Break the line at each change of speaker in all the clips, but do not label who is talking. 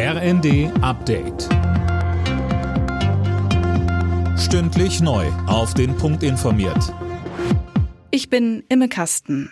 RND Update. Stündlich neu. Auf den Punkt informiert.
Ich bin Imme Kasten.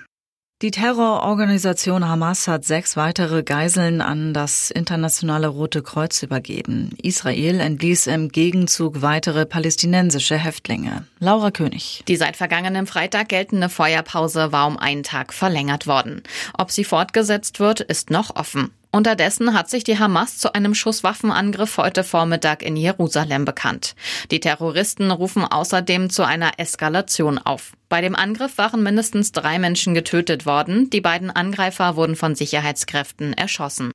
Die Terrororganisation Hamas hat sechs weitere Geiseln an das Internationale Rote Kreuz übergeben. Israel entließ im Gegenzug weitere palästinensische Häftlinge. Laura König.
Die seit vergangenem Freitag geltende Feuerpause war um einen Tag verlängert worden. Ob sie fortgesetzt wird, ist noch offen. Unterdessen hat sich die Hamas zu einem Schusswaffenangriff heute Vormittag in Jerusalem bekannt. Die Terroristen rufen außerdem zu einer Eskalation auf. Bei dem Angriff waren mindestens drei Menschen getötet worden. Die beiden Angreifer wurden von Sicherheitskräften erschossen.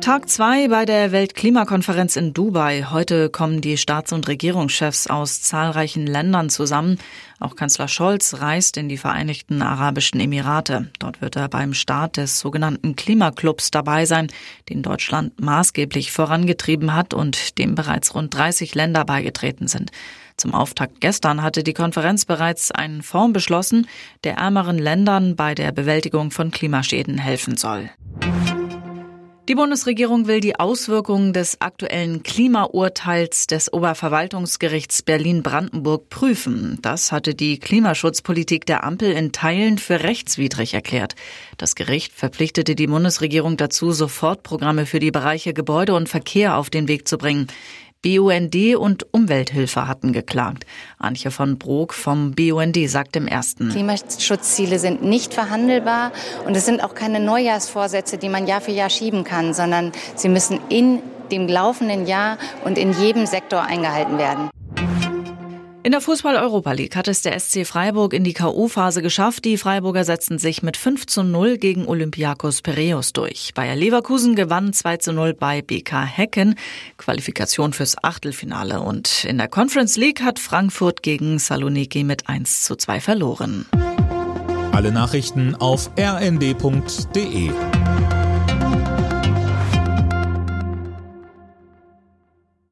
Tag zwei bei der Weltklimakonferenz in Dubai. Heute kommen die Staats- und Regierungschefs aus zahlreichen Ländern zusammen. Auch Kanzler Scholz reist in die Vereinigten Arabischen Emirate. Dort wird er beim Start des sogenannten Klimaclubs dabei sein, den Deutschland maßgeblich vorangetrieben hat und dem bereits rund 30 Länder beigetreten sind. Zum Auftakt gestern hatte die Konferenz bereits einen Fonds beschlossen, der ärmeren Ländern bei der Bewältigung von Klimaschäden helfen soll. Die Bundesregierung will die Auswirkungen des aktuellen Klimaurteils des Oberverwaltungsgerichts Berlin-Brandenburg prüfen. Das hatte die Klimaschutzpolitik der Ampel in Teilen für rechtswidrig erklärt. Das Gericht verpflichtete die Bundesregierung dazu, Sofortprogramme für die Bereiche Gebäude und Verkehr auf den Weg zu bringen. BUND und Umwelthilfe hatten geklagt. Antje von Brok vom BUND sagt im ersten.
Klimaschutzziele sind nicht verhandelbar und es sind auch keine Neujahrsvorsätze, die man Jahr für Jahr schieben kann, sondern sie müssen in dem laufenden Jahr und in jedem Sektor eingehalten werden.
In der Fußball-Europa League hat es der SC Freiburg in die K.O.-Phase geschafft. Die Freiburger setzten sich mit 5 zu 0 gegen Olympiakos Piraeus durch. Bayer Leverkusen gewann 2 zu 0 bei BK Hecken. Qualifikation fürs Achtelfinale. Und in der Conference League hat Frankfurt gegen Saloniki mit 1 zu 2 verloren.
Alle Nachrichten auf rnd.de